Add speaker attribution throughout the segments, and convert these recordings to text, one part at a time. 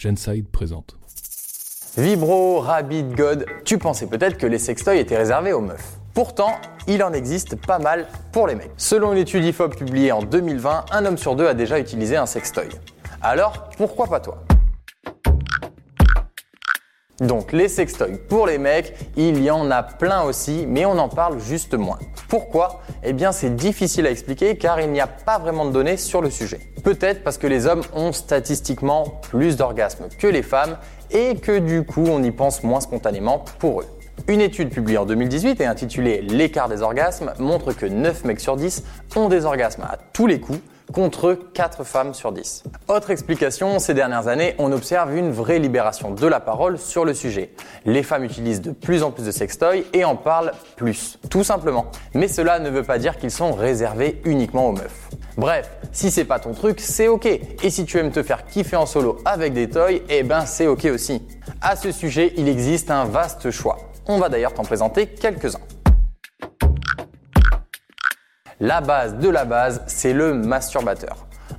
Speaker 1: Genside présente.
Speaker 2: Vibro, Rabbit, God, tu pensais peut-être que les sextoys étaient réservés aux meufs. Pourtant, il en existe pas mal pour les mecs. Selon une étude IFOP publiée en 2020, un homme sur deux a déjà utilisé un sextoy. Alors, pourquoi pas toi? Donc les sextoys pour les mecs, il y en a plein aussi, mais on en parle juste moins. Pourquoi? Eh bien c'est difficile à expliquer car il n'y a pas vraiment de données sur le sujet. Peut-être parce que les hommes ont statistiquement plus d'orgasmes que les femmes et que du coup on y pense moins spontanément pour eux. Une étude publiée en 2018 et intitulée L'écart des orgasmes montre que 9 mecs sur 10 ont des orgasmes à tous les coups contre 4 femmes sur 10. Autre explication, ces dernières années, on observe une vraie libération de la parole sur le sujet. Les femmes utilisent de plus en plus de sextoys et en parlent plus, tout simplement. Mais cela ne veut pas dire qu'ils sont réservés uniquement aux meufs. Bref, si c'est pas ton truc, c'est ok. Et si tu aimes te faire kiffer en solo avec des toys, eh ben c'est ok aussi. À ce sujet, il existe un vaste choix. On va d'ailleurs t'en présenter quelques-uns. La base de la base, c'est le masturbateur.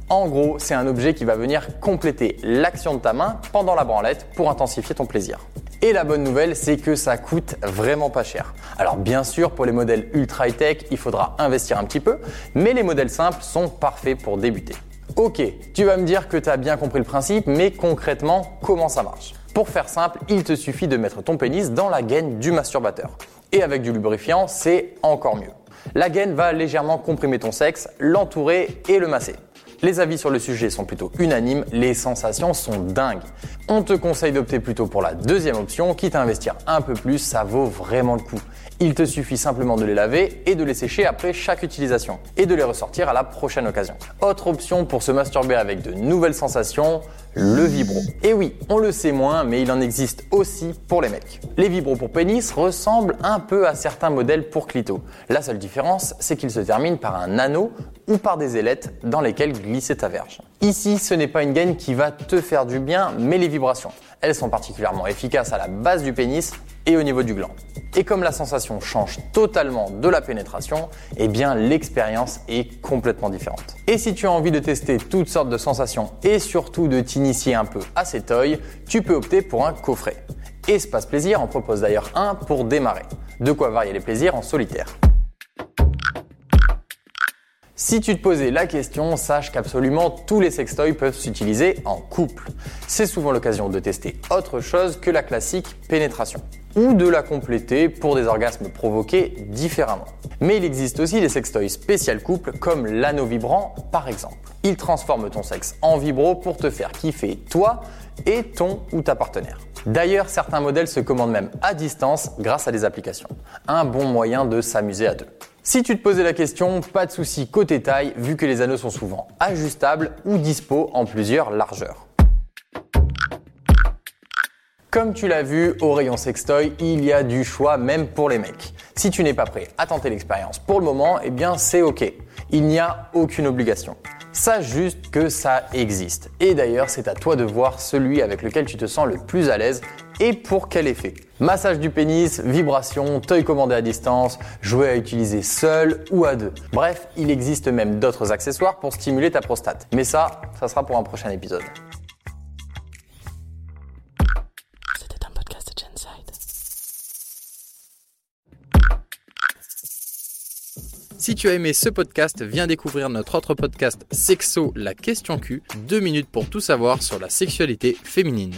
Speaker 2: En gros, c'est un objet qui va venir compléter l'action de ta main pendant la branlette pour intensifier ton plaisir. Et la bonne nouvelle, c'est que ça coûte vraiment pas cher. Alors bien sûr, pour les modèles ultra high-tech, il faudra investir un petit peu, mais les modèles simples sont parfaits pour débuter. Ok, tu vas me dire que tu as bien compris le principe, mais concrètement, comment ça marche? Pour faire simple, il te suffit de mettre ton pénis dans la gaine du masturbateur. Et avec du lubrifiant, c'est encore mieux. La gaine va légèrement comprimer ton sexe, l'entourer et le masser. Les avis sur le sujet sont plutôt unanimes, les sensations sont dingues. On te conseille d'opter plutôt pour la deuxième option, quitte à investir un peu plus, ça vaut vraiment le coup. Il te suffit simplement de les laver et de les sécher après chaque utilisation, et de les ressortir à la prochaine occasion. Autre option pour se masturber avec de nouvelles sensations, le vibro. Et oui, on le sait moins, mais il en existe aussi pour les mecs. Les vibros pour pénis ressemblent un peu à certains modèles pour clito. La seule différence, c'est qu'ils se terminent par un anneau ou par des ailettes dans lesquelles glisser ta verge. Ici, ce n'est pas une gaine qui va te faire du bien, mais les vibrations. Elles sont particulièrement efficaces à la base du pénis et au niveau du gland. Et comme la sensation change totalement de la pénétration, eh bien l'expérience est complètement différente. Et si tu as envie de tester toutes sortes de sensations et surtout de t'initier un peu à ces toys, tu peux opter pour un coffret. Espace Plaisir en propose d'ailleurs un pour démarrer. De quoi varier les plaisirs en solitaire. Si tu te posais la question, sache qu'absolument tous les sextoys peuvent s'utiliser en couple. C'est souvent l'occasion de tester autre chose que la classique pénétration ou de la compléter pour des orgasmes provoqués différemment. Mais il existe aussi des sextoys spécial couple comme l'anneau vibrant par exemple. Il transforme ton sexe en vibro pour te faire kiffer toi et ton ou ta partenaire. D'ailleurs, certains modèles se commandent même à distance grâce à des applications. Un bon moyen de s'amuser à deux. Si tu te posais la question, pas de souci côté taille, vu que les anneaux sont souvent ajustables ou dispo en plusieurs largeurs. Comme tu l'as vu, au rayon sextoy, il y a du choix même pour les mecs. Si tu n'es pas prêt à tenter l'expérience pour le moment, eh bien c'est ok. Il n'y a aucune obligation. Sache juste que ça existe. Et d'ailleurs, c'est à toi de voir celui avec lequel tu te sens le plus à l'aise et pour quel effet. Massage du pénis, vibration, toy commandé à distance, jouet à utiliser seul ou à deux. Bref, il existe même d'autres accessoires pour stimuler ta prostate. Mais ça, ça sera pour un prochain épisode.
Speaker 3: Si tu as aimé ce podcast, viens découvrir notre autre podcast Sexo, la question Q, deux minutes pour tout savoir sur la sexualité féminine.